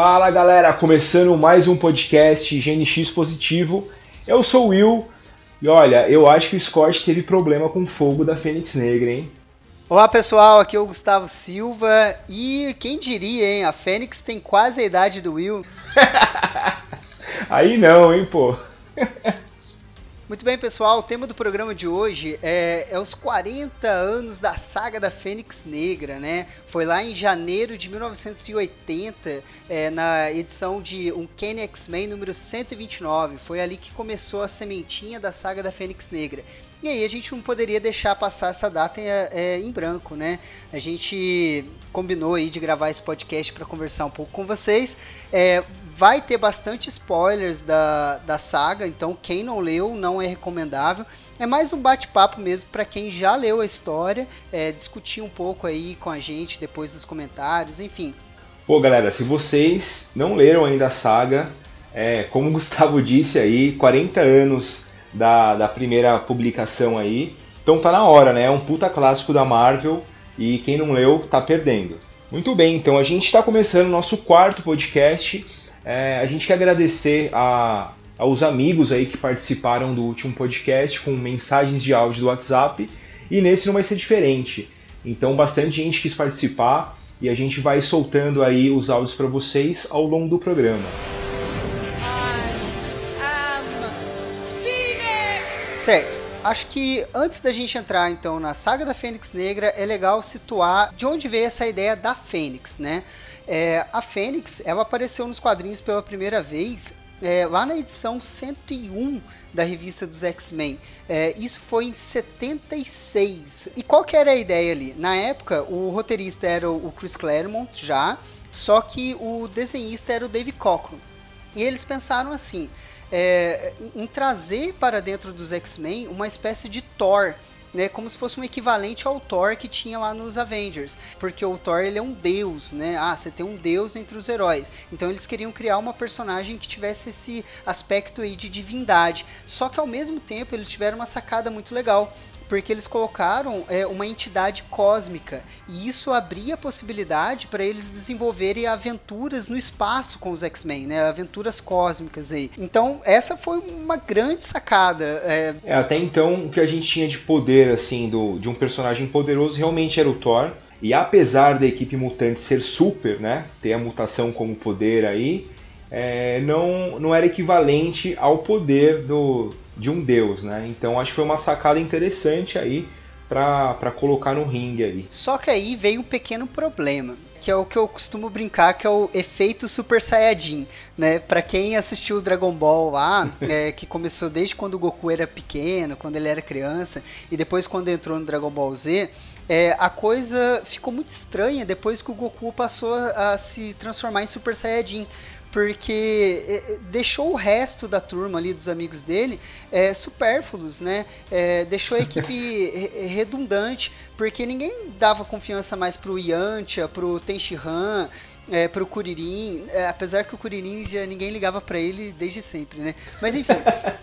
Fala galera, começando mais um podcast GNX Positivo. Eu sou o Will e olha, eu acho que o Scott teve problema com o fogo da Fênix Negra, hein? Olá pessoal, aqui é o Gustavo Silva e quem diria, hein? A Fênix tem quase a idade do Will. Aí não, hein, pô. Muito bem, pessoal. O tema do programa de hoje é, é, os 40 anos da saga da Fênix Negra, né? Foi lá em janeiro de 1980, é, na edição de um Kenny X-Men número 129. Foi ali que começou a sementinha da saga da Fênix Negra. E aí a gente não poderia deixar passar essa data em, é, em branco, né? A gente combinou aí de gravar esse podcast para conversar um pouco com vocês. É, vai ter bastante spoilers da, da saga, então quem não leu não é recomendável. É mais um bate-papo mesmo para quem já leu a história, é, discutir um pouco aí com a gente depois dos comentários, enfim. Pô, galera, se vocês não leram ainda a saga, é, como o Gustavo disse aí, 40 anos da, da primeira publicação aí. Então tá na hora, né? É um puta clássico da Marvel e quem não leu tá perdendo. Muito bem, então a gente está começando o nosso quarto podcast. É, a gente quer agradecer a, aos amigos aí que participaram do último podcast com mensagens de áudio do WhatsApp e nesse não vai ser diferente. Então bastante gente quis participar e a gente vai soltando aí os áudios para vocês ao longo do programa. Certo. Acho que antes da gente entrar então na saga da Fênix Negra, é legal situar de onde veio essa ideia da Fênix, né? É, a Fênix, ela apareceu nos quadrinhos pela primeira vez é, lá na edição 101 da revista dos X-Men. É, isso foi em 76. E qual que era a ideia ali? Na época, o roteirista era o Chris Claremont já, só que o desenhista era o Dave Cockrum. E eles pensaram assim, é, em trazer para dentro dos X-Men uma espécie de Thor, né, como se fosse um equivalente ao Thor que tinha lá nos Avengers, porque o Thor ele é um deus, né? Ah, você tem um deus entre os heróis. Então eles queriam criar uma personagem que tivesse esse aspecto aí de divindade. Só que ao mesmo tempo eles tiveram uma sacada muito legal, porque eles colocaram é, uma entidade cósmica e isso abria a possibilidade para eles desenvolverem aventuras no espaço com os X-Men, né? Aventuras cósmicas aí. Então essa foi uma grande sacada. É... é... até então o que a gente tinha de poder assim do, de um personagem poderoso realmente era o Thor. E apesar da equipe mutante ser super, né, ter a mutação como poder aí, é, não, não era equivalente ao poder do, de um deus, né? Então acho que foi uma sacada interessante aí para colocar no ringue ali. Só que aí veio um pequeno problema, que é o que eu costumo brincar, que é o efeito Super Saiyajin, né? Para quem assistiu o Dragon Ball lá, é, que começou desde quando o Goku era pequeno, quando ele era criança, e depois quando entrou no Dragon Ball Z, é, a coisa ficou muito estranha depois que o Goku passou a se transformar em Super Saiyajin porque é, é, deixou o resto da turma ali, dos amigos dele, é, supérfluos, né? É, deixou a equipe redundante, porque ninguém dava confiança mais pro Yantia, pro Tenshinhan, é, pro Kuririn, é, apesar que o Kuririn já ninguém ligava para ele desde sempre, né? Mas enfim,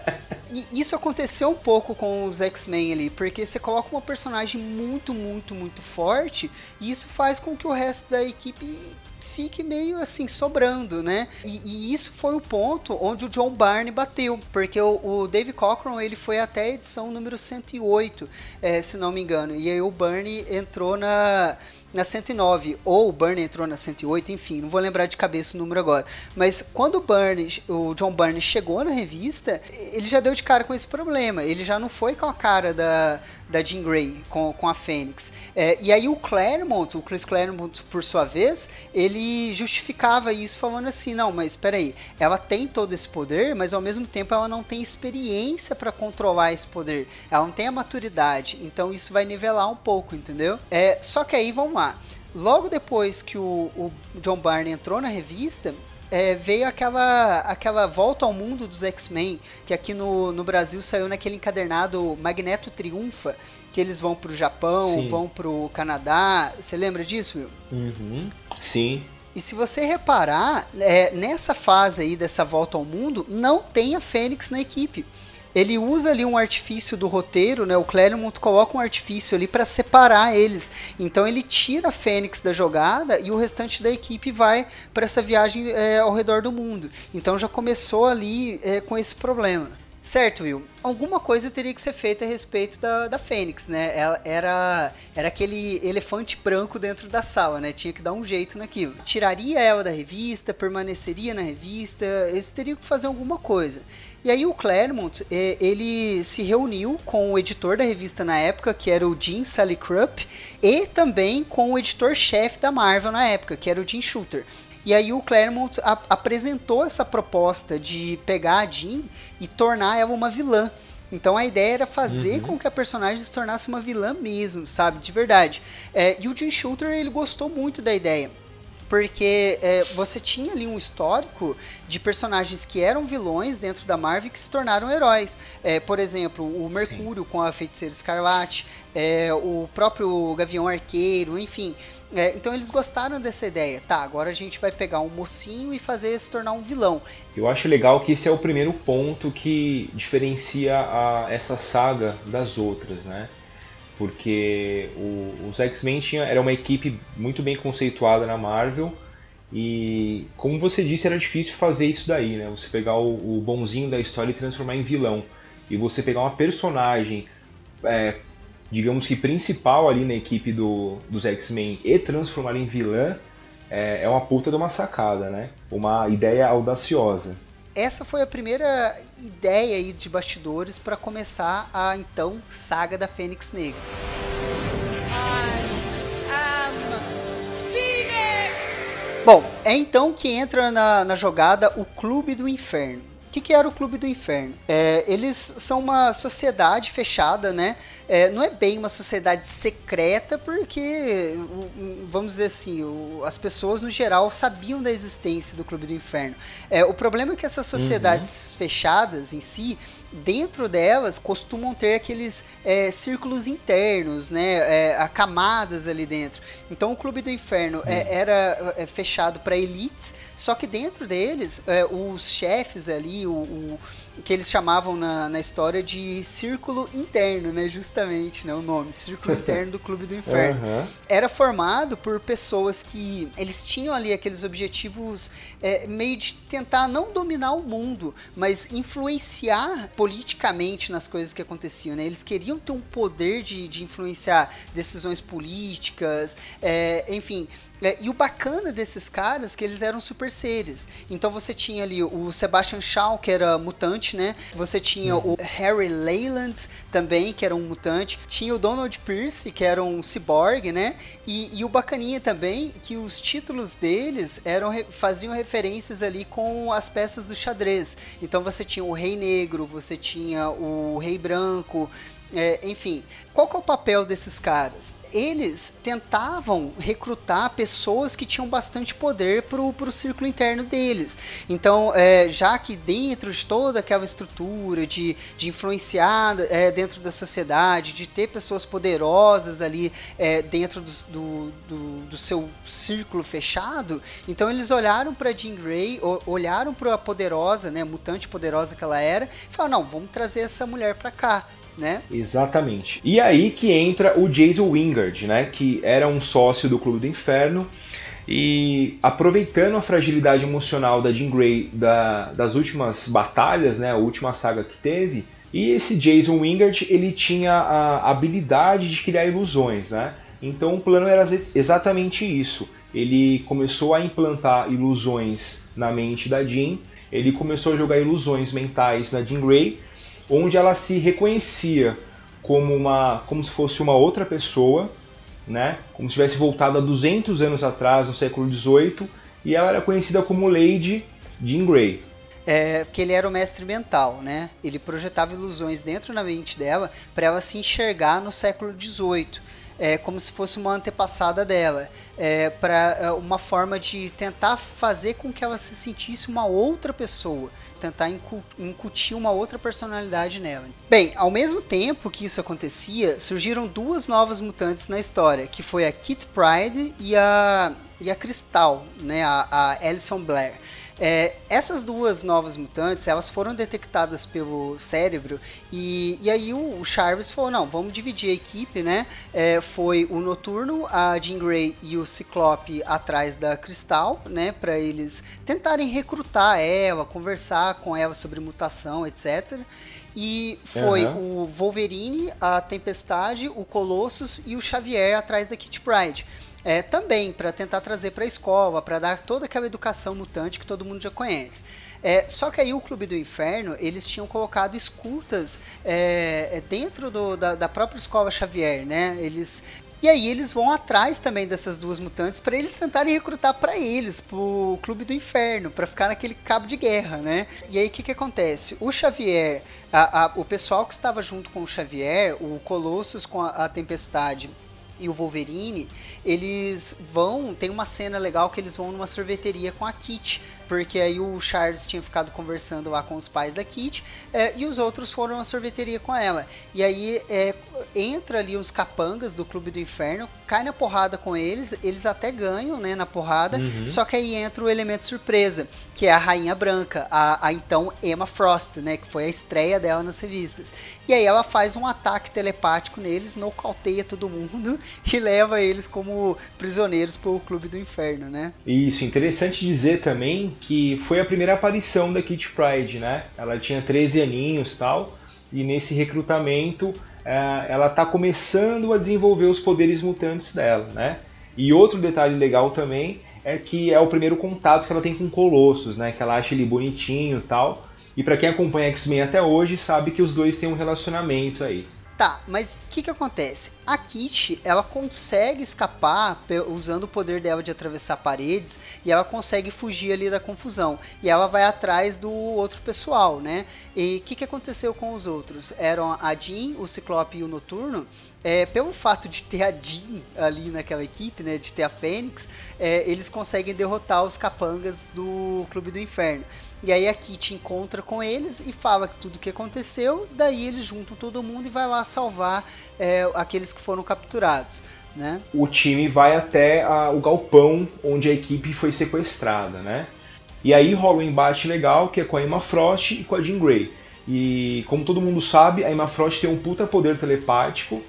isso aconteceu um pouco com os X-Men ali, porque você coloca uma personagem muito, muito, muito forte, e isso faz com que o resto da equipe fique meio assim, sobrando, né? E, e, isso foi o ponto onde o John Barney bateu, porque o, o Dave Cockrum ele foi até a edição número 108, é, se não me engano, e aí o Barney entrou na na 109, ou o Byrne entrou na 108, enfim, não vou lembrar de cabeça o número agora. Mas quando o Byrne, o John Byrne chegou na revista, ele já deu de cara com esse problema. Ele já não foi com a cara da, da Jean Grey com, com a Fênix. É, e aí o Claremont, o Chris Claremont, por sua vez, ele justificava isso falando assim, não, mas espera aí, ela tem todo esse poder, mas ao mesmo tempo ela não tem experiência para controlar esse poder. Ela não tem a maturidade, então isso vai nivelar um pouco, entendeu? É, só que aí vamos lá. Logo depois que o, o John Barney entrou na revista, é, veio aquela, aquela volta ao mundo dos X-Men, que aqui no, no Brasil saiu naquele encadernado Magneto Triunfa, que eles vão pro Japão, Sim. vão pro Canadá. Você lembra disso, Will? Uhum. Sim. E se você reparar, é, nessa fase aí dessa volta ao mundo, não tem a Fênix na equipe. Ele usa ali um artifício do roteiro, né? O Claremont coloca um artifício ali para separar eles. Então ele tira a Fênix da jogada e o restante da equipe vai para essa viagem é, ao redor do mundo. Então já começou ali é, com esse problema. Certo, Will. Alguma coisa teria que ser feita a respeito da, da Fênix, né? Ela era, era aquele elefante branco dentro da sala, né? Tinha que dar um jeito naquilo. Tiraria ela da revista, permaneceria na revista, eles teriam que fazer alguma coisa. E aí o Claremont, é, ele se reuniu com o editor da revista na época, que era o Jim Salicrup, e também com o editor-chefe da Marvel na época, que era o Jim Shooter. E aí o Claremont a, apresentou essa proposta de pegar a Jean e tornar ela uma vilã. Então a ideia era fazer uhum. com que a personagem se tornasse uma vilã mesmo, sabe? De verdade. É, e o Jim Shooter ele gostou muito da ideia. Porque é, você tinha ali um histórico de personagens que eram vilões dentro da Marvel que se tornaram heróis. É, por exemplo, o Mercúrio Sim. com a Feiticeira Escarlate, é, o próprio Gavião Arqueiro, enfim. É, então eles gostaram dessa ideia. Tá, agora a gente vai pegar um mocinho e fazer ele se tornar um vilão. Eu acho legal que esse é o primeiro ponto que diferencia a, essa saga das outras, né? Porque o, os X-Men era uma equipe muito bem conceituada na Marvel e, como você disse, era difícil fazer isso daí, né? Você pegar o, o bonzinho da história e transformar em vilão. E você pegar uma personagem é, digamos que principal ali na equipe do, dos X-Men e transformar em vilã é, é uma puta de uma sacada, né? Uma ideia audaciosa. Essa foi a primeira ideia aí de bastidores para começar a então saga da Fênix Negra. Bom, é então que entra na, na jogada o Clube do Inferno que, que era o Clube do Inferno? É, eles são uma sociedade fechada, né? É, não é bem uma sociedade secreta, porque, vamos dizer assim, o, as pessoas no geral sabiam da existência do Clube do Inferno. É, o problema é que essas sociedades uhum. fechadas em si, dentro delas costumam ter aqueles é, círculos internos, né, é, camadas ali dentro. Então o Clube do Inferno é, hum. era é, fechado para elites, só que dentro deles é, os chefes ali, o, o que eles chamavam na, na história de círculo interno, né? Justamente, né? O nome, círculo interno do Clube do Inferno. Uhum. Era formado por pessoas que eles tinham ali aqueles objetivos é, meio de tentar não dominar o mundo, mas influenciar politicamente nas coisas que aconteciam, né? Eles queriam ter um poder de, de influenciar decisões políticas, é, enfim, é, e o bacana desses caras é que eles eram super seres. Então você tinha ali o Sebastian Shaw, que era mutante, né? Você tinha uhum. o Harry Leyland também, que era um mutante. Tinha o Donald Pierce, que era um cyborg, né? E, e o bacaninha também, que os títulos deles eram faziam referências ali com as peças do xadrez. Então você tinha o Rei Negro, você tinha o Rei Branco, é, enfim, qual que é o papel desses caras? Eles tentavam recrutar pessoas que tinham bastante poder para o círculo interno deles. Então, é, já que dentro de toda aquela estrutura de, de influenciar é, dentro da sociedade, de ter pessoas poderosas ali é, dentro do, do, do, do, seu círculo fechado, então eles olharam para Jean Grey, olharam para a poderosa, né, mutante poderosa que ela era, e falaram: não, vamos trazer essa mulher para cá né? Exatamente. E aí que entra o Jason Wingard, né? Que era um sócio do Clube do Inferno. E aproveitando a fragilidade emocional da Jean Grey da, das últimas batalhas, né? A última saga que teve. E esse Jason Wingard, ele tinha a habilidade de criar ilusões, né? Então o plano era exatamente isso. Ele começou a implantar ilusões na mente da Jean, ele começou a jogar ilusões mentais na Jean Grey, onde ela se reconhecia como uma como se fosse uma outra pessoa, né? Como se tivesse voltado a 200 anos atrás, no século XVIII, e ela era conhecida como Lady Jean Grey. É, porque ele era o mestre mental, né? Ele projetava ilusões dentro da mente dela para ela se enxergar no século XVIII é, como se fosse uma antepassada dela, é, para é, uma forma de tentar fazer com que ela se sentisse uma outra pessoa, tentar incutir uma outra personalidade nela. Bem, ao mesmo tempo que isso acontecia, surgiram duas novas mutantes na história, que foi a Kit Pride e a, e a Crystal, né, a, a Alison Blair. É, essas duas novas mutantes, elas foram detectadas pelo cérebro e, e aí o, o Charles falou, não, vamos dividir a equipe, né? É, foi o Noturno, a Jean Grey e o Ciclope atrás da Cristal, né? Para eles tentarem recrutar ela, conversar com ela sobre mutação, etc. E foi uhum. o Wolverine, a Tempestade, o Colossus e o Xavier atrás da Kit Pride. É, também para tentar trazer para a escola, para dar toda aquela educação mutante que todo mundo já conhece. É, só que aí o Clube do Inferno, eles tinham colocado escutas é, é dentro do, da, da, própria escola Xavier, né? Eles e aí eles vão atrás também dessas duas mutantes para eles tentarem recrutar para eles, pro Clube do Inferno, para ficar naquele cabo de guerra, né? E aí o que que acontece? O Xavier, a, a, o pessoal que estava junto com o Xavier, o Colossus com a, a Tempestade e o Wolverine, eles vão. Tem uma cena legal que eles vão numa sorveteria com a Kit porque aí o Charles tinha ficado conversando lá com os pais da Kit é, e os outros foram à sorveteria com ela. E aí é, entra ali os capangas do Clube do Inferno, cai na porrada com eles, eles até ganham né, na porrada, uhum. só que aí entra o elemento surpresa, que é a Rainha Branca, a, a então Emma Frost, né, que foi a estreia dela nas revistas. E aí ela faz um ataque telepático neles, nocauteia todo mundo e leva eles como prisioneiros para o Clube do Inferno, né? Isso, interessante dizer também que foi a primeira aparição da Kitty Pride, né? Ela tinha 13 aninhos tal, e nesse recrutamento é, ela está começando a desenvolver os poderes mutantes dela, né? E outro detalhe legal também é que é o primeiro contato que ela tem com Colossus, né? Que ela acha ele bonitinho tal. E para quem acompanha X-Men até hoje sabe que os dois têm um relacionamento aí. Tá, mas o que que acontece? A Kit, ela consegue escapar usando o poder dela de atravessar paredes e ela consegue fugir ali da confusão. E ela vai atrás do outro pessoal, né? E o que que aconteceu com os outros? Eram a Jean, o Ciclope e o Noturno. É, pelo fato de ter a Jean ali naquela equipe, né, de ter a Fênix, é, eles conseguem derrotar os capangas do Clube do Inferno. E aí a Kit encontra com eles e fala tudo o que aconteceu. Daí eles juntam todo mundo e vai lá salvar é, aqueles que foram capturados. Né? O time vai até a, o galpão onde a equipe foi sequestrada, né? E aí rola um embate legal que é com a Emma Frost e com a Jean Grey. E como todo mundo sabe, a Emma Frost tem um puta poder telepático,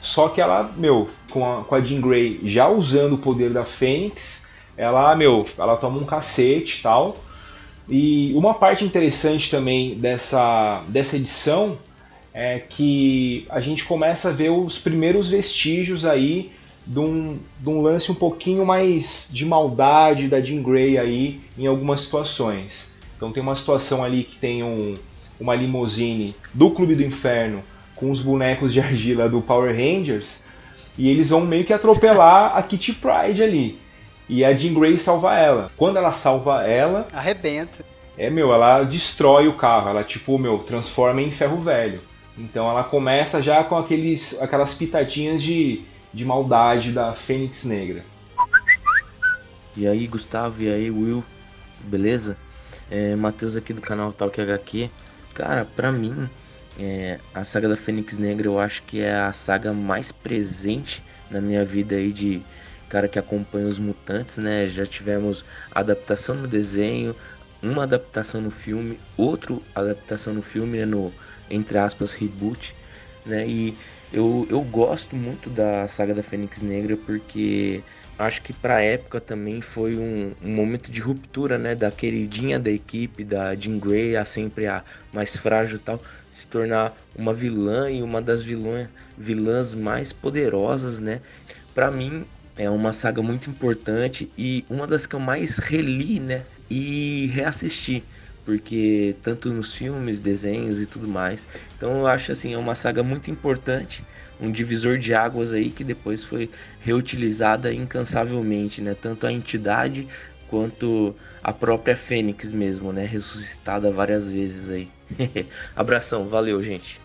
só que ela, meu, com a, com a Jean Grey já usando o poder da Fênix, ela, meu, ela toma um cacete e tal. E uma parte interessante também dessa, dessa edição é que a gente começa a ver os primeiros vestígios aí de um, de um lance um pouquinho mais de maldade da Jean Grey aí em algumas situações. Então tem uma situação ali que tem um, uma limusine do Clube do Inferno com os bonecos de argila do Power Rangers e eles vão meio que atropelar a Kitty Pride ali. E a Jean Grey salva ela. Quando ela salva ela. Arrebenta. É, meu, ela destrói o carro. Ela, tipo, meu, transforma em ferro velho. Então ela começa já com aqueles, aquelas pitadinhas de, de maldade da Fênix Negra. E aí, Gustavo, e aí, Will, beleza? É, Matheus aqui do canal Talk HQ. Cara, pra mim, é, a saga da Fênix Negra eu acho que é a saga mais presente na minha vida aí de cara que acompanha os mutantes, né? Já tivemos adaptação no desenho, uma adaptação no filme, outra adaptação no filme, né? no entre aspas reboot, né? E eu, eu gosto muito da saga da Fênix Negra porque acho que para época também foi um, um, momento de ruptura, né, da queridinha da equipe, da Jean Grey, a sempre a mais frágil tal, se tornar uma vilã e uma das vilões, vilãs mais poderosas, né? Para mim é uma saga muito importante e uma das que eu mais reli, né? E reassisti, porque tanto nos filmes, desenhos e tudo mais. Então eu acho assim, é uma saga muito importante, um divisor de águas aí que depois foi reutilizada incansavelmente, né? Tanto a entidade quanto a própria Fênix mesmo, né? Ressuscitada várias vezes aí. Abração, valeu, gente.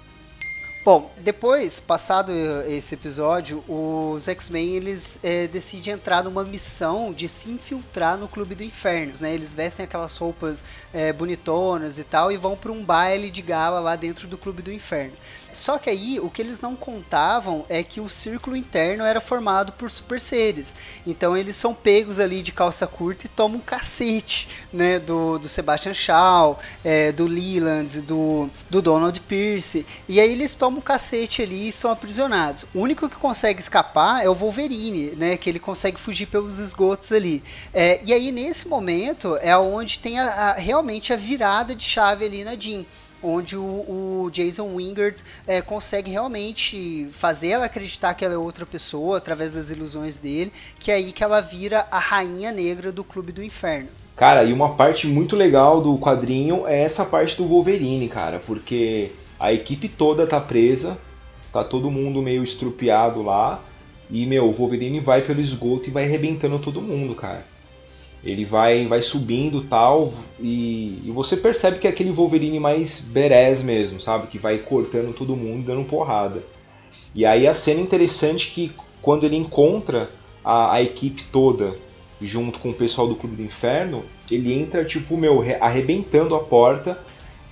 Bom, depois, passado esse episódio, os X-Men eles é, decidem entrar numa missão de se infiltrar no Clube do Inferno, né? Eles vestem aquelas roupas é, bonitonas e tal e vão para um baile de gala lá dentro do Clube do Inferno. Só que aí o que eles não contavam é que o círculo interno era formado por super seres. Então eles são pegos ali de calça curta e tomam um cacete, né? Do, do Sebastian Shaw, é, do Leland, do, do Donald Pierce. E aí eles tomam um cacete ali e são aprisionados. O único que consegue escapar é o Wolverine, né? Que ele consegue fugir pelos esgotos ali. É, e aí nesse momento é onde tem a, a, realmente a virada de chave ali na Jean onde o, o Jason Wingard é, consegue realmente fazer ela acreditar que ela é outra pessoa através das ilusões dele, que é aí que ela vira a rainha negra do Clube do Inferno. Cara, e uma parte muito legal do quadrinho é essa parte do Wolverine, cara, porque a equipe toda tá presa, tá todo mundo meio estrupiado lá, e meu, o Wolverine vai pelo esgoto e vai arrebentando todo mundo, cara. Ele vai, vai subindo tal, e, e você percebe que é aquele Wolverine mais berés mesmo, sabe? Que vai cortando todo mundo, dando porrada. E aí a cena interessante que quando ele encontra a, a equipe toda junto com o pessoal do Clube do Inferno, ele entra, tipo, meu, arrebentando a porta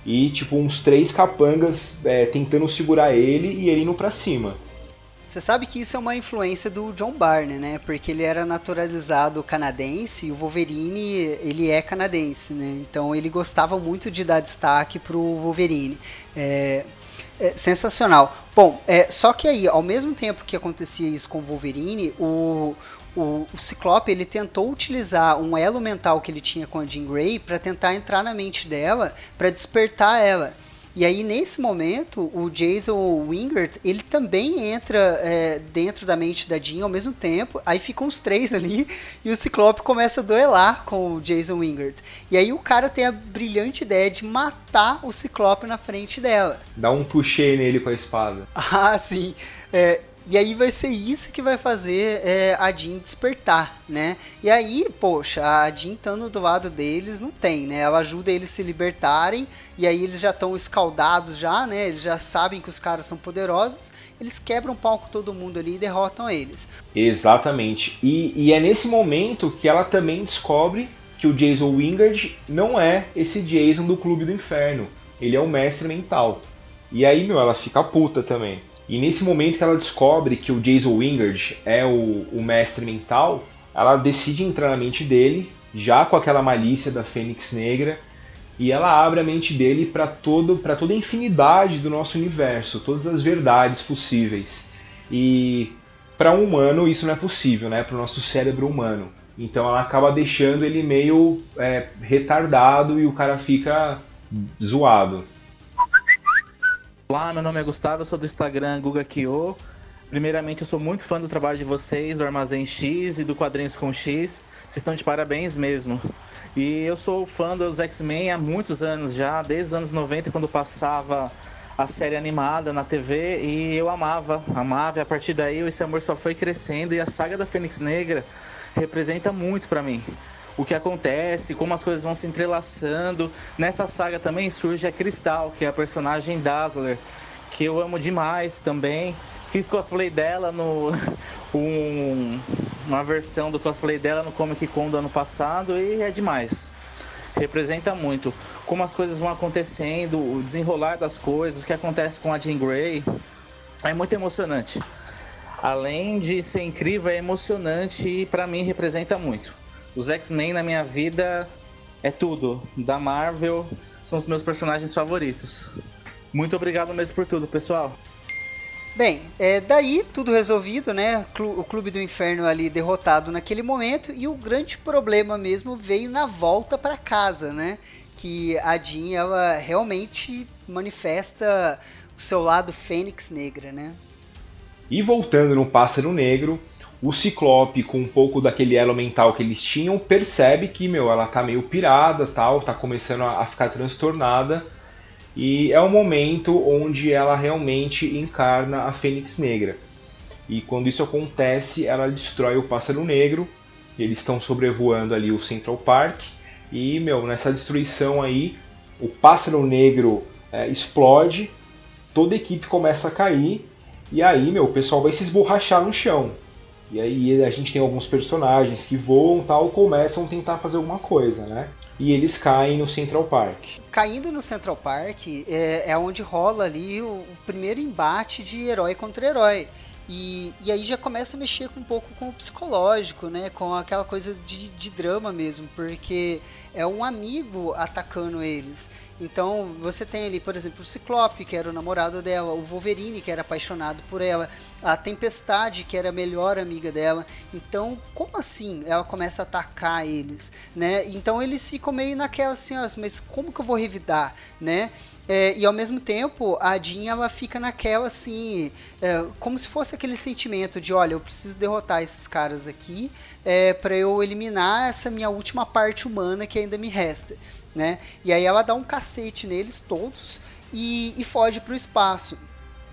e, tipo, uns três capangas é, tentando segurar ele e ele indo pra cima. Você sabe que isso é uma influência do John Barney, né? Porque ele era naturalizado canadense e o Wolverine, ele é canadense, né? Então ele gostava muito de dar destaque pro Wolverine. É, é sensacional. Bom, é, só que aí, ao mesmo tempo que acontecia isso com o Wolverine, o, o, o, Ciclope ele tentou utilizar um elo mental que ele tinha com a Jean Grey para tentar entrar na mente dela, para despertar ela. E aí, nesse momento, o Jason Wingert, ele também entra é, dentro da mente da Jean ao mesmo tempo. Aí ficam os três ali e o Ciclope começa a duelar com o Jason Wingert. E aí o cara tem a brilhante ideia de matar o Ciclope na frente dela. Dá um puxê nele com a espada. Ah, sim. É, e aí vai ser isso que vai fazer é, a Jean despertar, né? E aí, poxa, a Jean estando do lado deles não tem, né? Ela ajuda eles se libertarem e aí eles já estão escaldados já, né? Eles já sabem que os caras são poderosos, eles quebram o palco todo mundo ali e derrotam eles. Exatamente. E, e é nesse momento que ela também descobre que o Jason Wingard não é esse Jason do Clube do Inferno. Ele é o mestre mental. E aí, meu, ela fica puta também. E nesse momento que ela descobre que o Jason Wingard é o, o mestre mental, ela decide entrar na mente dele, já com aquela malícia da Fênix Negra, e ela abre a mente dele para toda a infinidade do nosso universo, todas as verdades possíveis. E para um humano isso não é possível, né? Para o nosso cérebro humano. Então ela acaba deixando ele meio é, retardado e o cara fica zoado. Olá, meu nome é Gustavo, eu sou do Instagram GugaKyo. Primeiramente, eu sou muito fã do trabalho de vocês, do Armazém X e do Quadrinhos com X. Vocês estão de parabéns mesmo. E eu sou fã dos X-Men há muitos anos já, desde os anos 90, quando passava a série animada na TV, e eu amava, amava, e a partir daí esse amor só foi crescendo, e a saga da Fênix Negra representa muito para mim o que acontece, como as coisas vão se entrelaçando. Nessa saga também surge a Cristal, que é a personagem Dazzler, que eu amo demais também. Fiz cosplay dela no. Um, uma versão do cosplay dela no Comic Con do ano passado e é demais. Representa muito como as coisas vão acontecendo, o desenrolar das coisas, o que acontece com a Jean Grey. É muito emocionante. Além de ser incrível, é emocionante e para mim representa muito. Os X-Men na minha vida é tudo. Da Marvel são os meus personagens favoritos. Muito obrigado mesmo por tudo, pessoal. Bem, é, daí tudo resolvido, né? O Clube do Inferno ali derrotado naquele momento e o grande problema mesmo veio na volta para casa, né? Que a Jean ela realmente manifesta o seu lado Fênix Negra, né? E voltando no Pássaro Negro, o Ciclope, com um pouco daquele elo mental que eles tinham, percebe que, meu, ela tá meio pirada, tal, tá começando a, ficar transtornada. E é o momento onde ela realmente encarna a Fênix Negra. E quando isso acontece, ela destrói o Pássaro Negro. Eles estão sobrevoando ali o Central Park. E, meu, nessa destruição aí, o Pássaro Negro é, explode, toda a equipe começa a cair. E aí, meu, o pessoal vai se esborrachar no chão. E aí a gente tem alguns personagens que voam tal, começam a tentar fazer alguma coisa, né? E eles caem no Central Park. Caindo no Central Park é, é onde rola ali o, o primeiro embate de herói contra herói. E, e aí já começa a mexer um pouco com o psicológico, né? Com aquela coisa de, de drama mesmo, porque é um amigo atacando eles. Então você tem ali, por exemplo, o Ciclope, que era o namorado dela, o Wolverine, que era apaixonado por ela, a Tempestade, que era a melhor amiga dela. Então, como assim ela começa a atacar eles, né? Então eles ficam meio naquela assim, mas como que eu vou revidar, né? É, e ao mesmo tempo, a Jean ela fica naquela assim, é, como se fosse aquele sentimento de, olha, eu preciso derrotar esses caras aqui é, para eu eliminar essa minha última parte humana que ainda me resta, né? E aí ela dá um cacete neles todos e, e foge para o espaço.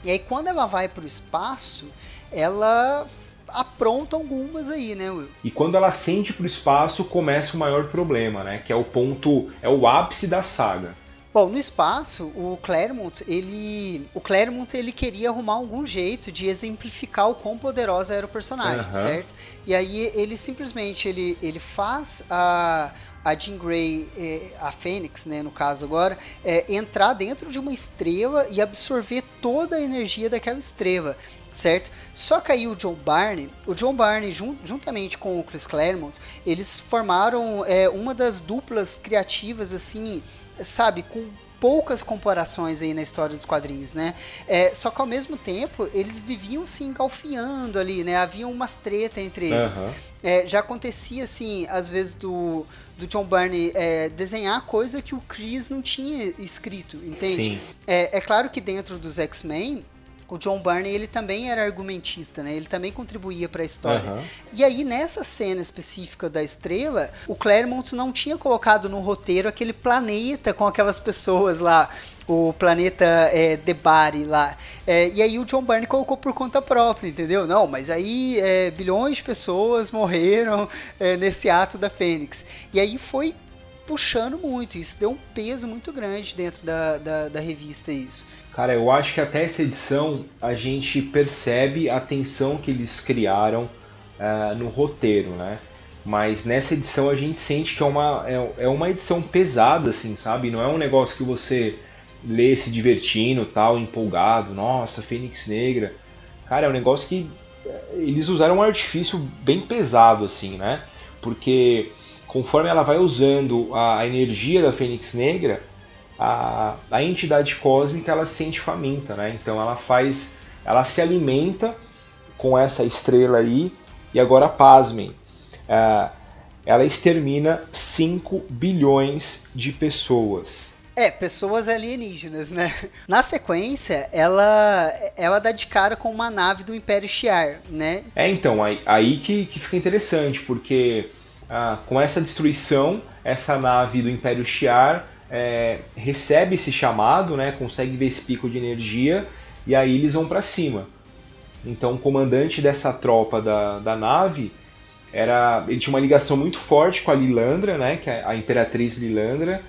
E aí quando ela vai para o espaço, ela apronta algumas aí, né, Will? E quando ela sente para o espaço, começa o maior problema, né? Que é o ponto, é o ápice da saga Bom, no espaço, o Claremont, ele, o Claremont, ele queria arrumar algum jeito de exemplificar o quão poderosa era o personagem, uhum. certo? E aí ele simplesmente ele, ele faz a a Jean Grey, eh, a Fênix, né, no caso agora, é, entrar dentro de uma estrela e absorver toda a energia daquela estrela, certo? Só que aí o John Barney, o John Barney jun juntamente com o Chris Claremont, eles formaram é, uma das duplas criativas assim sabe, com poucas comparações aí na história dos quadrinhos, né? É, só que ao mesmo tempo eles viviam se engalfiando ali, né? Havia umas treta entre eles. Uhum. É, já acontecia assim, às vezes do, do John Barney é, desenhar coisa que o Chris não tinha escrito, entende? É, é claro que dentro dos X-Men o John Barney ele também era argumentista, né? Ele também contribuía para a história. Uhum. E aí nessa cena específica da estrela, o Claremont não tinha colocado no roteiro aquele planeta com aquelas pessoas lá, o planeta é, Debari lá. É, e aí o John Barney colocou por conta própria, entendeu? Não, mas aí é, bilhões de pessoas morreram é, nesse ato da Fênix. E aí foi puxando muito. Isso deu um peso muito grande dentro da, da, da, revista, isso. Cara, eu acho que até essa edição a gente percebe a tensão que eles criaram uh, no roteiro, né? Mas nessa edição a gente sente que é uma, é, é uma edição pesada, assim, sabe? Não é um negócio que você lê se divertindo, tal, empolgado. Nossa, Fênix Negra. Cara, é um negócio que eh, eles usaram um artifício bem pesado, assim, né? Porque conforme ela vai usando a energia da Fênix Negra, a, a entidade cósmica ela se sente faminta, né? Então ela faz, ela se alimenta com essa estrela aí e agora pasmem, uh, ela extermina 5 bilhões de pessoas. É, pessoas alienígenas, né? Na sequência, ela ela dá de cara com uma nave do Império Shi'ar, né? É, então, aí, aí que, que fica interessante, porque ah, com essa destruição, essa nave do Império Shi'ar é, recebe esse chamado, né, consegue ver esse pico de energia e aí eles vão para cima. Então o comandante dessa tropa da, da nave era ele tinha uma ligação muito forte com a Lilandra, né, que é a Imperatriz Lilandra,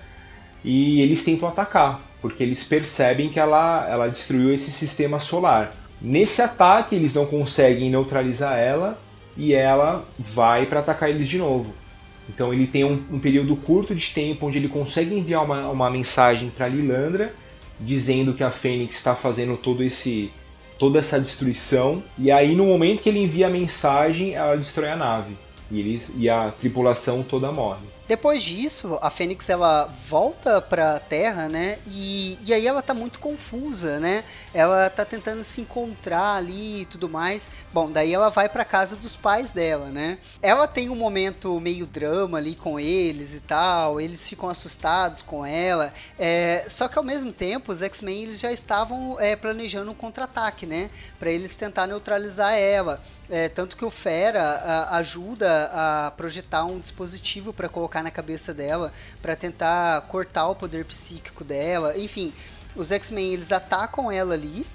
e eles tentam atacar porque eles percebem que ela, ela destruiu esse sistema solar. Nesse ataque eles não conseguem neutralizar ela e ela vai para atacar eles de novo. Então ele tem um, um, período curto de tempo onde ele consegue enviar uma, uma mensagem para Lilandra dizendo que a Fênix está fazendo todo esse toda essa destruição e aí no momento que ele envia a mensagem ela destrói a nave e eles e a tripulação toda morre. Depois disso, a Fênix ela volta pra Terra, né? E, e aí ela tá muito confusa, né? Ela tá tentando se encontrar ali e tudo mais. Bom, daí ela vai pra casa dos pais dela, né? Ela tem um momento meio drama ali com eles e tal. Eles ficam assustados com ela. É, só que ao mesmo tempo, os X-Men eles já estavam é, planejando um contra-ataque, né? Pra eles tentar neutralizar ela. É, tanto que o Fera a, ajuda a projetar um dispositivo para colocar na cabeça dela, para tentar cortar o poder psíquico dela. Enfim, os X-Men eles atacam ela ali.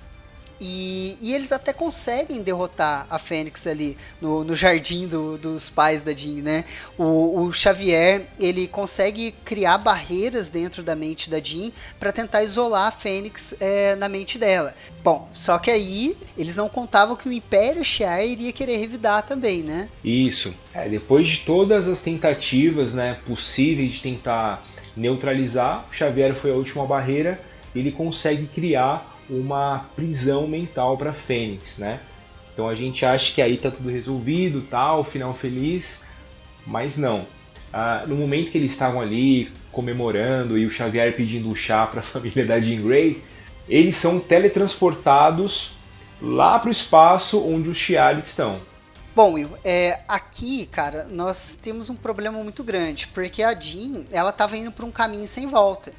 E, e, eles até conseguem derrotar a Fênix ali no, no jardim do, dos pais da Jean, né? O, o, Xavier ele consegue criar barreiras dentro da mente da Jean para tentar isolar a Fênix é, na mente dela. Bom, só que aí eles não contavam que o Império Shi'ar iria querer revidar também, né? Isso. É, depois de todas as tentativas, né, possíveis de tentar neutralizar, Xavier foi a última barreira. Ele consegue criar uma prisão mental para Fênix, né? Então a gente acha que aí tá tudo resolvido, tal, final feliz, mas não. Ah, no momento que eles estavam ali comemorando e o Xavier pedindo um chá para a família da Jean Grey, eles são teletransportados lá para o espaço onde os Chiares estão. Bom, Will, é, aqui, cara, nós temos um problema muito grande, porque a Jean, ela estava indo por um caminho sem volta.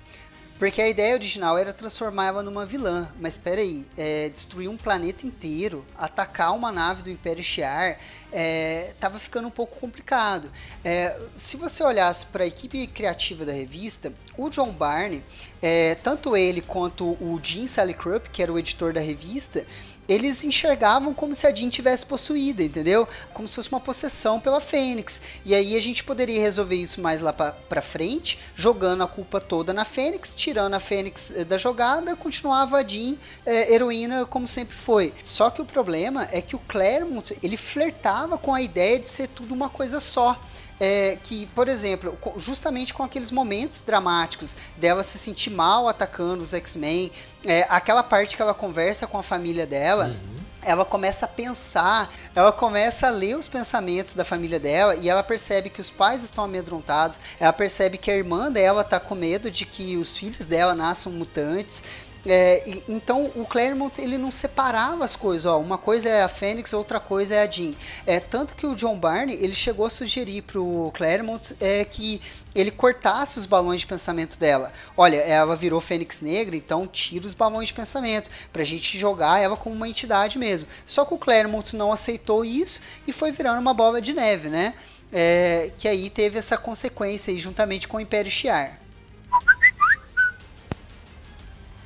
Porque a ideia original era transformar ela numa vilã, mas peraí, é, destruir um planeta inteiro, atacar uma nave do Império Shi'ar, é, tava ficando um pouco complicado. É, se você olhasse para a equipe criativa da revista, o John Barney, é, tanto ele quanto o Jim Salicrup, que era o editor da revista, eles enxergavam como se a Jean tivesse possuída, entendeu? Como se fosse uma possessão pela Fênix. E aí a gente poderia resolver isso mais lá pra, pra frente, jogando a culpa toda na Fênix, tirando a Fênix eh, da jogada, continuava a Jean é, heroína como sempre foi. Só que o problema é que o Claremont, ele flertava com a ideia de ser tudo uma coisa só é, que, por exemplo, justamente com aqueles momentos dramáticos dela se sentir mal atacando os X-Men, é, aquela parte que ela conversa com a família dela. Uhum. Ela começa a pensar, ela começa a ler os pensamentos da família dela e ela percebe que os pais estão amedrontados, ela percebe que a irmã dela está com medo de que os filhos dela nasçam mutantes. É, então o Claremont ele não separava as coisas, ó, uma coisa é a Fênix, outra coisa é a Jean. É tanto que o John Barney ele chegou a sugerir pro Claremont é, que ele cortasse os balões de pensamento dela. Olha, ela virou Fênix Negra, então tira os balões de pensamento pra gente jogar ela como uma entidade mesmo. Só que o Claremont não aceitou isso e foi virando uma bola de neve, né? É, que aí teve essa consequência aí, juntamente com o Império Shi'ar.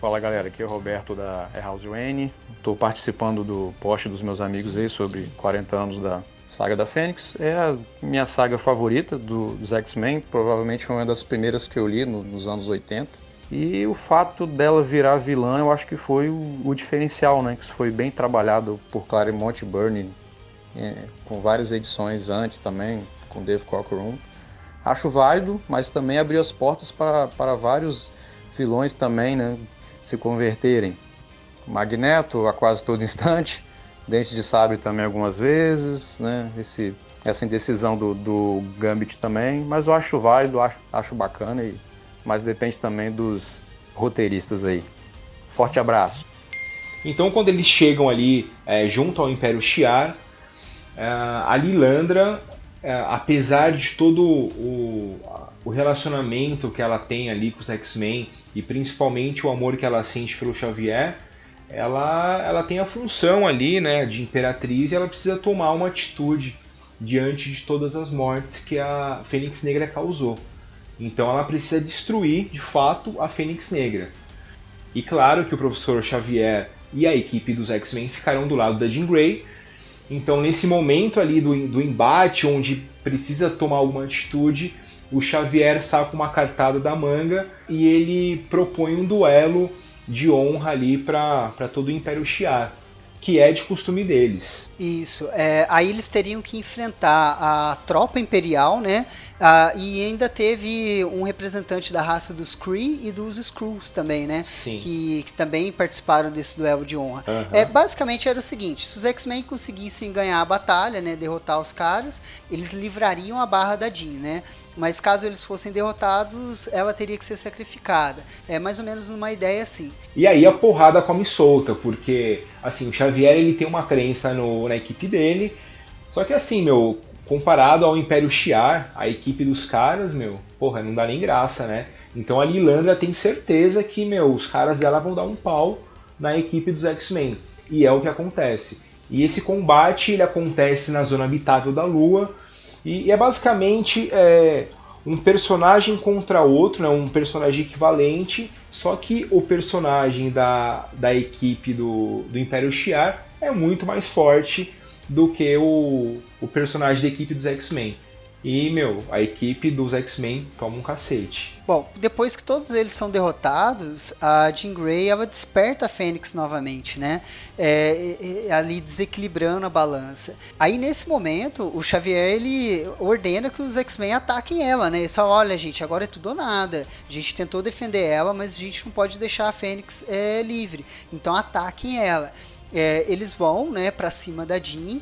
Fala galera, aqui é o Roberto da House Wayne. Estou participando do post dos meus amigos aí sobre 40 anos da saga da Fênix. É a minha saga favorita do, dos X-Men, provavelmente foi uma das primeiras que eu li no, nos anos 80. E o fato dela virar vilã, eu acho que foi o, o diferencial, né? Que isso foi bem trabalhado por Claremont Byrne, é, com várias edições antes também, com Dave Cockrum. Acho válido, mas também abriu as portas para, para vários vilões também, né? Se converterem. Magneto a quase todo instante, Dente de Sabre também algumas vezes, né? Esse, essa indecisão do, do Gambit também, mas eu acho válido, acho, acho bacana, e, mas depende também dos roteiristas aí. Forte abraço. Então, quando eles chegam ali é, junto ao Império Shi'ar, é, a Lilandra, é, apesar de todo o, o relacionamento que ela tem ali com os X-Men e principalmente o amor que ela sente pelo Xavier, ela, ela tem a função ali, né, de imperatriz e ela precisa tomar uma atitude diante de todas as mortes que a Fênix Negra causou. Então ela precisa destruir, de fato, a Fênix Negra. E claro que o professor Xavier e a equipe dos X-Men ficarão do lado da Jean Grey. Então nesse momento ali do, do embate, onde precisa tomar alguma atitude, o Xavier saca uma cartada da manga e ele propõe um duelo de honra ali para todo o Império Shi'ar, que é de costume deles. Isso, é, aí eles teriam que enfrentar a tropa imperial, né? Ah, e ainda teve um representante da raça dos Kree e dos Skrulls também, né? Sim. Que, que também participaram desse duelo de honra. Uhum. É, basicamente era o seguinte: se os X-Men conseguissem ganhar a batalha, né? Derrotar os caras, eles livrariam a barra da Jean, né? Mas caso eles fossem derrotados, ela teria que ser sacrificada. É mais ou menos uma ideia assim. E aí a porrada come solta, porque assim, o Xavier ele tem uma crença no, na equipe dele. Só que assim, meu, comparado ao Império Shi'ar, a equipe dos caras, meu, porra, não dá nem graça, né? Então a Lilandra tem certeza que, meu, os caras dela vão dar um pau na equipe dos X-Men. E é o que acontece. E esse combate ele acontece na zona habitável da Lua, e, e é basicamente é, um personagem contra outro, né, um personagem equivalente, só que o personagem da, da equipe do, do Império Shi'ar é muito mais forte do que o, o personagem da equipe dos X-Men. E, meu, a equipe dos X-Men toma um cacete. Bom, depois que todos eles são derrotados, a Jean Grey ela desperta a Fênix novamente, né? É, é, ali desequilibrando a balança. Aí nesse momento, o Xavier ele ordena que os X-Men ataquem ela, né? Ele só olha, gente, agora é tudo ou nada. A gente tentou defender ela, mas a gente não pode deixar a Fênix é, livre. Então ataquem ela. É, eles vão, né, para cima da Jean.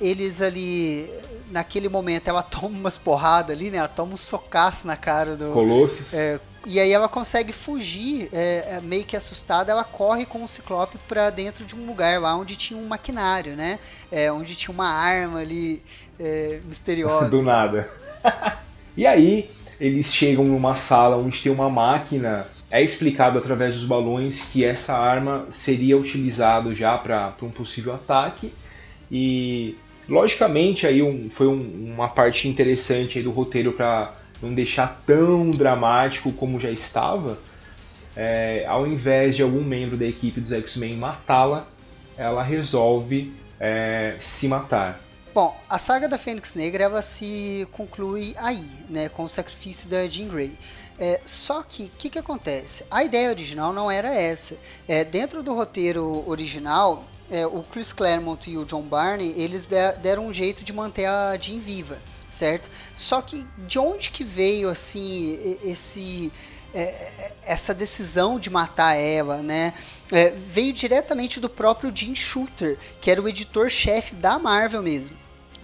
Eles ali, naquele momento, ela toma umas porradas ali, né? Ela toma um socaço na cara do. Colossus. É, e aí ela consegue fugir, é, é meio que assustada, ela corre com o Ciclope para dentro de um lugar lá onde tinha um maquinário, né? É, onde tinha uma arma ali é, misteriosa. Do nada. e aí eles chegam numa sala onde tem uma máquina é explicado através dos balões que essa arma seria utilizada já para um possível ataque e logicamente aí um, foi um, uma parte interessante do roteiro para não deixar tão dramático como já estava. É, ao invés de algum membro da equipe dos X-Men matá-la, ela resolve é, se matar. Bom, a saga da Fênix Negra ela se conclui aí, né, com o sacrifício da Jean Grey. É, só que, o que, que acontece? A ideia original não era essa. É, dentro do roteiro original, é, o Chris Claremont e o John Barney, eles deram um jeito de manter a Jean viva, certo? Só que de onde que veio, assim, esse... É, essa decisão de matar ela, né? É, veio diretamente do próprio Jim Shooter, que era o editor-chefe da Marvel mesmo.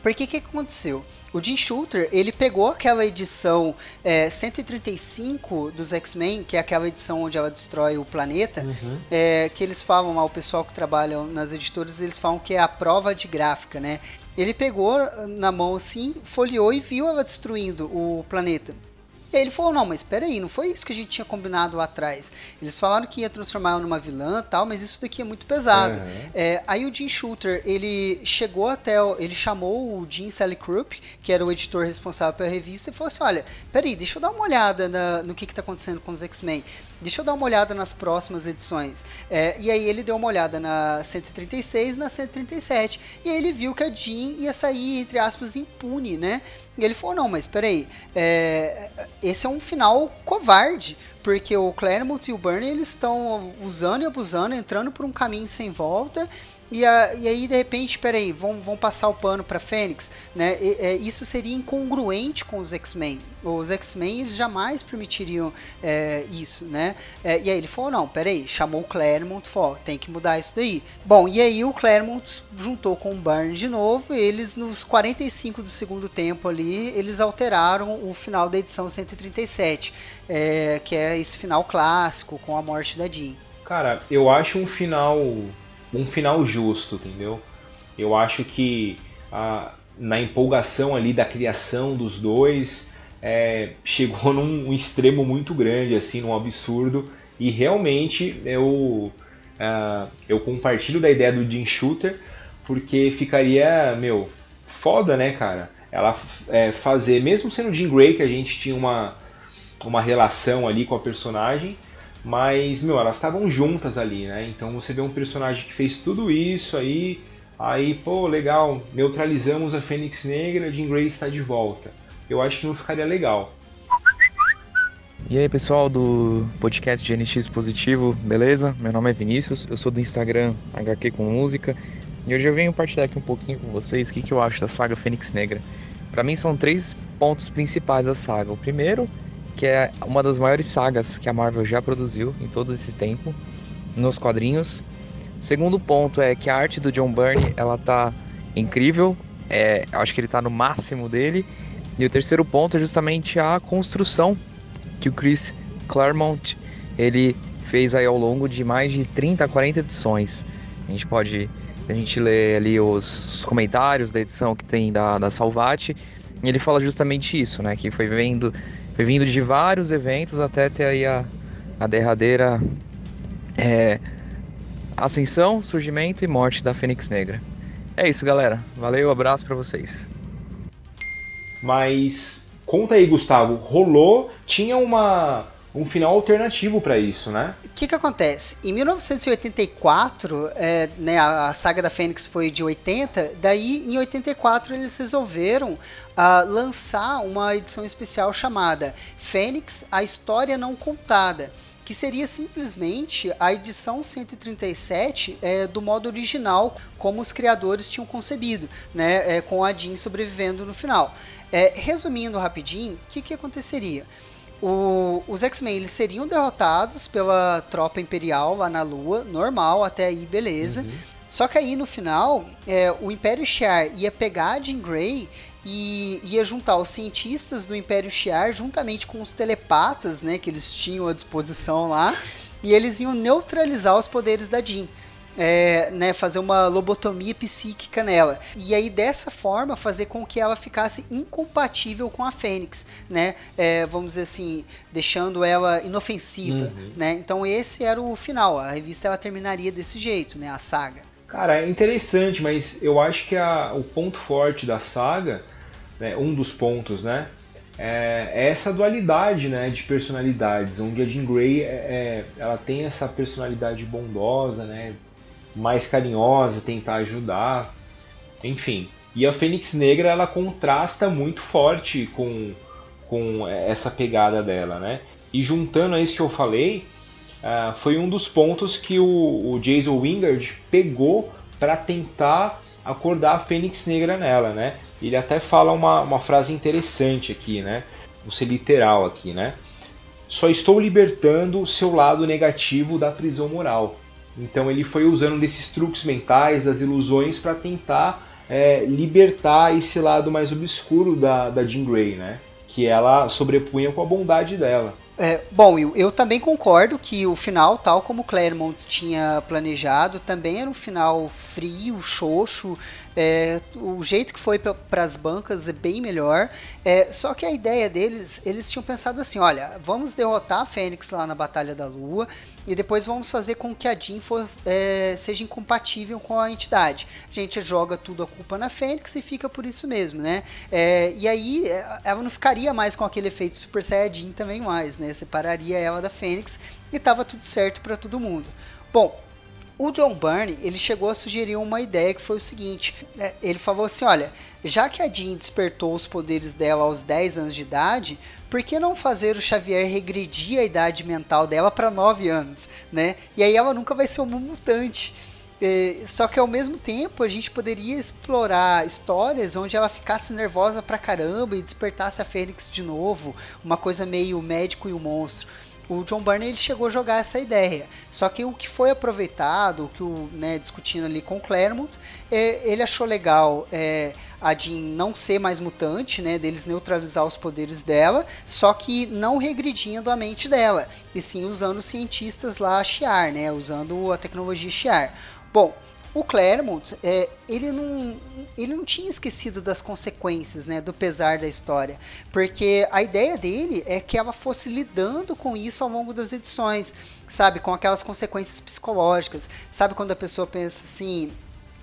Porque que aconteceu? O Jim Shooter, ele pegou aquela edição é, 135 dos X-Men, que é aquela edição onde ela destrói o planeta, uhum. é, que eles falam lá, o pessoal que trabalha nas editoras, eles falam que é a prova de gráfica, né? Ele pegou na mão assim, folheou e viu ela destruindo o planeta. E aí ele falou, não, mas espera aí, não foi isso que a gente tinha combinado lá atrás. Eles falaram que ia transformar ela numa vilã tal, mas isso daqui é muito pesado. Uhum. É, aí o Jim Shooter, ele chegou até, ele chamou o Jim Sally Krupp, que era o editor responsável pela revista, e falou assim, olha, peraí, deixa eu dar uma olhada na, no que está acontecendo com os X-Men. Deixa eu dar uma olhada nas próximas edições. É, e aí ele deu uma olhada na 136 e na 137. E aí ele viu que a Jean ia sair, entre aspas, impune, né? E ele falou, não, mas peraí, é, esse é um final covarde, porque o Claremont e o Bernie eles estão usando e abusando, entrando por um caminho sem volta, e, a, e aí, de repente, peraí, vão, vão passar o pano para Fênix, né? E, é, isso seria incongruente com os X-Men. Os X-Men eles jamais permitiriam é, isso, né? É, e aí ele falou, não, peraí, chamou o Claremont, falou, tem que mudar isso daí. Bom, e aí o Claremont juntou com o Byrne de novo, eles nos 45 do segundo tempo ali, eles alteraram o final da edição 137, é, que é esse final clássico com a morte da Jean. Cara, eu acho um final um final justo, entendeu? Eu acho que a, na empolgação ali da criação dos dois é, chegou num um extremo muito grande, assim, num absurdo. E realmente eu, uh, eu compartilho da ideia do Jim Shooter, porque ficaria, meu, foda, né, cara? Ela é, fazer, mesmo sendo Jean Grey, que a gente tinha uma, uma relação ali com a personagem, mas, meu, elas estavam juntas ali, né? Então você vê um personagem que fez tudo isso aí, aí, pô, legal, neutralizamos a Fênix Negra, Jean Grey está de volta. Eu acho que não ficaria legal. E aí, pessoal do podcast GNX Positivo, beleza? Meu nome é Vinícius, eu sou do Instagram HQ com Música e hoje eu venho partilhar aqui um pouquinho com vocês o que, que eu acho da saga Fênix Negra. Para mim são três pontos principais da saga. O primeiro que é uma das maiores sagas que a Marvel já produziu em todo esse tempo nos quadrinhos. O segundo ponto é que a arte do John Byrne ela tá incrível, é, acho que ele tá no máximo dele. E o terceiro ponto é justamente a construção que o Chris Claremont ele fez aí ao longo de mais de 30, 40 edições. A gente pode a gente lê ali os, os comentários da edição que tem da, da Salvati, e ele fala justamente isso, né? Que foi vendo vindo de vários eventos até ter aí a, a derradeira é, ascensão, surgimento e morte da Fênix Negra. É isso, galera. Valeu, abraço para vocês. Mas Conta aí, Gustavo, rolou, tinha uma um final alternativo para isso, né? O que, que acontece? Em 1984, é, né, a, saga da Fênix foi de 80, daí em 84 eles resolveram uh, lançar uma edição especial chamada Fênix, a História Não Contada que seria simplesmente a edição 137 é, do modo original, como os criadores tinham concebido, né, é, com a Jean sobrevivendo no final. É, resumindo rapidinho, o que, que aconteceria? O, os X-Men eles seriam derrotados pela tropa imperial lá na Lua, normal, até aí beleza. Uhum. Só que aí no final, é, o Império Shi'ar ia pegar a Jean Grey e ia juntar os cientistas do Império Shi'ar juntamente com os telepatas, né, que eles tinham à disposição lá, e eles iam neutralizar os poderes da Jean é, né, fazer uma lobotomia psíquica nela. E aí, dessa forma, fazer com que ela ficasse incompatível com a Fênix, né? É, vamos dizer assim, deixando ela inofensiva, uhum. né? Então esse era o final. A revista ela terminaria desse jeito, né? A saga. Cara, é interessante, mas eu acho que a, o ponto forte da saga, né, um dos pontos, né? É, é essa dualidade né, de personalidades, onde a Jean Grey é, é ela tem essa personalidade bondosa, né, mais carinhosa, tentar ajudar, enfim. E a Fênix Negra ela contrasta muito forte com, com essa pegada dela, né? E juntando a isso que eu falei, uh, foi um dos pontos que o, o Jason Wingard pegou para tentar acordar a Fênix Negra nela, né? Ele até fala uma, uma frase interessante aqui, né? Vou ser literal aqui, né? Só estou libertando o seu lado negativo da prisão moral. Então ele foi usando desses truques mentais, das ilusões, para tentar é, libertar esse lado mais obscuro da, da Jean Grey, né? Que ela sobrepunha com a bondade dela. É, bom, eu, eu, também concordo que o final, tal como Claremont tinha planejado, também era um final frio, xoxo, é, o jeito que foi para as bancas é bem melhor. É, só que a ideia deles, eles tinham pensado assim: olha, vamos derrotar a Fênix lá na Batalha da Lua e depois vamos fazer com que a Jean for, é, seja incompatível com a entidade. A gente joga tudo a culpa na Fênix e fica por isso mesmo, né? É, e aí é, ela não ficaria mais com aquele efeito Super Saiyajin também mais, né? Separaria ela da Fênix e tava tudo certo para todo mundo. Bom, o John Byrne, ele chegou a sugerir uma ideia que foi o seguinte, né? ele falou assim, olha, já que a Jean despertou os poderes dela aos 10 anos de idade, por que não fazer o Xavier regredir a idade mental dela para 9 anos, né? E aí ela nunca vai ser uma mutante. É, só que ao mesmo tempo a gente poderia explorar histórias onde ela ficasse nervosa pra caramba e despertasse a Fênix de novo, uma coisa meio médico e o monstro o John Byrne ele chegou a jogar essa ideia. Só que o que foi aproveitado, o que o né, discutindo ali com o Claremont, é, ele achou legal é, a Jean não ser mais mutante, né, deles neutralizar os poderes dela, só que não regredindo a mente dela, e sim usando os cientistas lá Shiar, né, usando a tecnologia Shiar. Bom, o Claremont, é, ele, não, ele não tinha esquecido das consequências, né, do pesar da história, porque a ideia dele é que ela fosse lidando com isso ao longo das edições, sabe, com aquelas consequências psicológicas, sabe quando a pessoa pensa assim,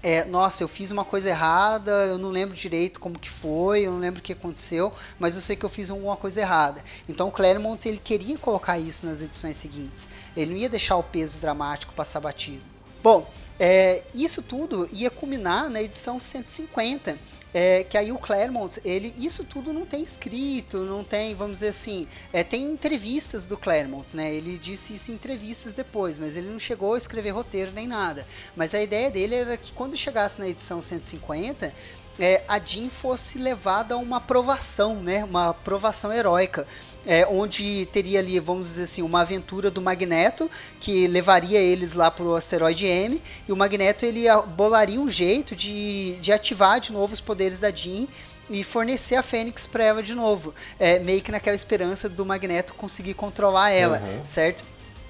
é, nossa, eu fiz uma coisa errada, eu não lembro direito como que foi, eu não lembro o que aconteceu, mas eu sei que eu fiz alguma coisa errada. Então o Claremont ele queria colocar isso nas edições seguintes. Ele não ia deixar o peso dramático passar batido. Bom, é, isso tudo ia culminar na edição 150, é, que aí o Claremont, ele, isso tudo não tem escrito, não tem, vamos dizer assim, é, tem entrevistas do Claremont, né? Ele disse isso em entrevistas depois, mas ele não chegou a escrever roteiro nem nada. Mas a ideia dele era que quando chegasse na edição 150, é, a Jean fosse levada a uma aprovação, né? Uma aprovação heróica é, onde teria ali, vamos dizer assim, uma aventura do Magneto que levaria eles lá para o asteroide M e o Magneto ele bolaria um jeito de, de ativar de novo os poderes da Jean e fornecer a Fênix para ela de novo, é, meio que naquela esperança do Magneto conseguir controlar ela, uhum. certo?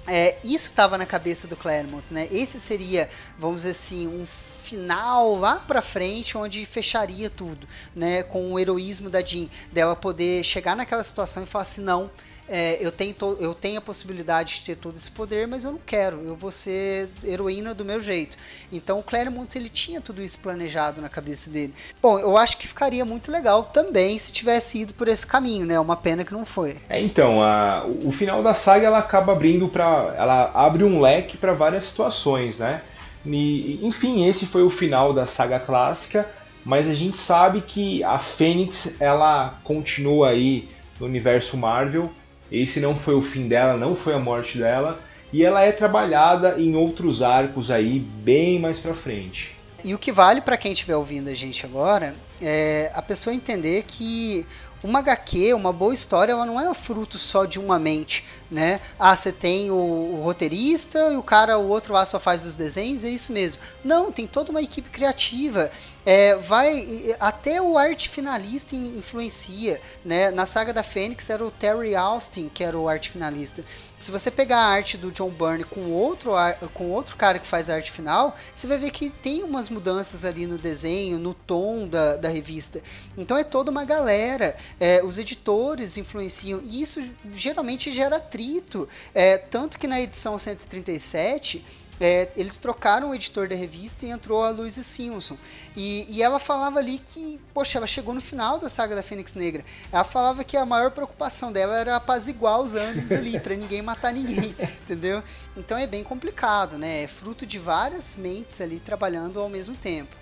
É, isso estava na cabeça do Claremont, né? Esse seria, vamos dizer assim, um final lá pra frente, onde fecharia tudo, né? Com o heroísmo da Jean, dela poder chegar naquela situação e falar assim, não, é, eu, tenho eu tenho a possibilidade de ter todo esse poder, mas eu não quero, eu vou ser heroína do meu jeito. Então o Claremont ele tinha tudo isso planejado na cabeça dele. Bom, eu acho que ficaria muito legal também se tivesse ido por esse caminho, né? Uma pena que não foi. É, então, a, o final da saga ela acaba abrindo para, ela abre um leque para várias situações, né? E, enfim, esse foi o final da saga clássica, mas a gente sabe que a Fênix ela continua aí no universo Marvel. Esse não foi o fim dela, não foi a morte dela, e ela é trabalhada em outros arcos aí bem mais para frente. E o que vale para quem estiver ouvindo a gente agora é a pessoa entender que uma HQ, uma boa história, ela não é fruto só de uma mente, né? Ah, você tem o, o, roteirista e o cara, o outro lá só faz os desenhos, é isso mesmo. Não, tem toda uma equipe criativa. É, vai até o arte finalista influencia, né? Na saga da Fênix era o Terry Austin que era o arte finalista. Se você pegar a arte do John Byrne com outro, com outro cara que faz a arte final, você vai ver que tem umas mudanças ali no desenho, no tom da, da revista. Então é toda uma galera. É, os editores influenciam. E isso geralmente gera atrito. É, tanto que na edição 137 é, eles trocaram o editor da revista e entrou a Louise Simpson. E, e, ela falava ali que, poxa, ela chegou no final da saga da Fênix Negra. Ela falava que a maior preocupação dela era apaziguar os ânimos ali, para ninguém matar ninguém, entendeu? Então é bem complicado, né? É fruto de várias mentes ali trabalhando ao mesmo tempo.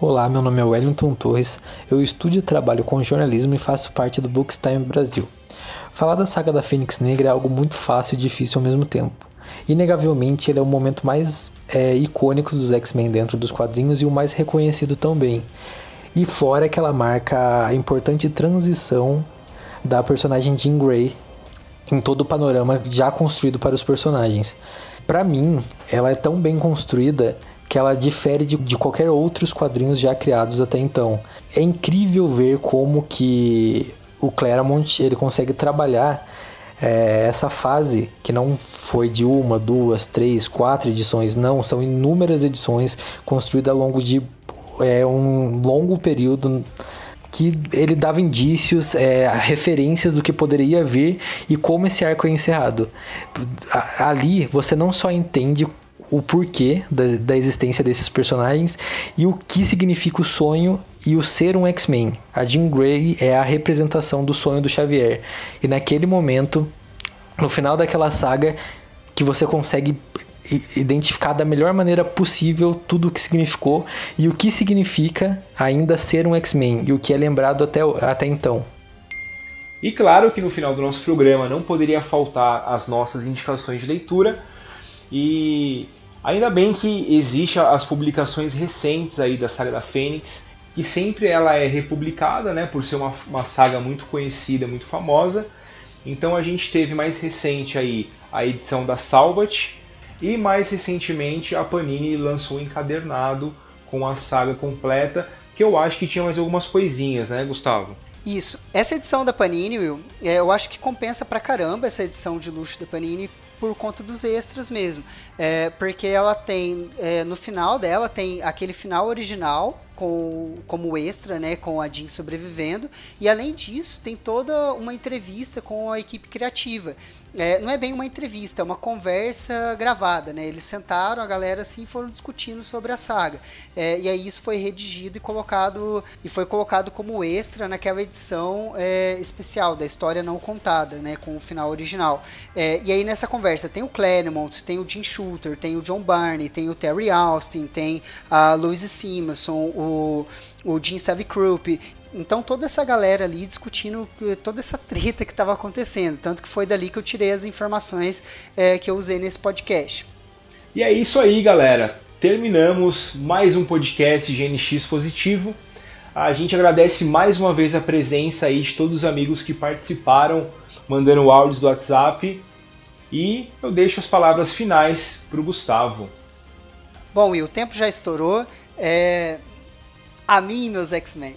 Olá, meu nome é Wellington Torres. Eu estudo e trabalho com jornalismo e faço parte do Bookstime Brasil. Falar da saga da Fênix Negra é algo muito fácil e difícil ao mesmo tempo. Inegavelmente, ele é o momento mais é, icônico dos X-Men dentro dos quadrinhos e o mais reconhecido também. E fora que ela marca a importante transição da personagem Jean Grey em todo o panorama já construído para os personagens. Para mim, ela é tão bem construída que ela difere de, de qualquer outros quadrinhos já criados até então. É incrível ver como que o Claremont ele consegue trabalhar é, essa fase que não foi de uma, duas, três, quatro edições, não, são inúmeras edições construídas ao longo de é, um longo período que ele dava indícios, é, referências do que poderia vir e como esse arco é encerrado. Ali você não só entende o porquê da, da existência desses personagens e o que significa o sonho e o ser um X-Men. A Jean Grey é a representação do sonho do Xavier. E naquele momento, no final daquela saga, que você consegue identificar da melhor maneira possível tudo o que significou e o que significa ainda ser um X-Men e o que é lembrado até, até então. E claro que no final do nosso programa não poderia faltar as nossas indicações de leitura. E ainda bem que existe as publicações recentes aí da saga da Fênix, que sempre ela é republicada, né, por ser uma, uma saga muito conhecida, muito famosa. Então a gente teve mais recente aí a edição da Salvat e mais recentemente a Panini lançou um encadernado com a saga completa, que eu acho que tinha mais algumas coisinhas, né, Gustavo? Isso. Essa edição da Panini, Will, é, eu acho que compensa pra caramba essa edição de luxo da Panini por conta dos extras mesmo. É, porque ela tem, é, no final dela, tem aquele final original, com, como extra, né, com a Jean sobrevivendo, e além disso tem toda uma entrevista com a equipe criativa é, não é bem uma entrevista, é uma conversa gravada, né? Eles sentaram, a galera assim foram discutindo sobre a saga. É, e aí isso foi redigido e colocado e foi colocado como extra naquela edição é, especial da história não contada, né? Com o final original. É, e aí nessa conversa tem o Claremont, tem o Jim Shooter, tem o John Barney, tem o Terry Austin, tem a Louise Simonson, o o Jim Savicrup então toda essa galera ali discutindo eh, toda essa treta que estava acontecendo, tanto que foi dali que eu tirei as informações é, que eu usei nesse podcast. E é isso aí, galera. Terminamos mais um podcast GNX positivo. A gente agradece mais uma vez a presença aí de todos os amigos que participaram, mandando áudios do WhatsApp. E eu deixo as palavras finais para o Gustavo. Bom, e o tempo já estourou. É... A mim, meus X-Men.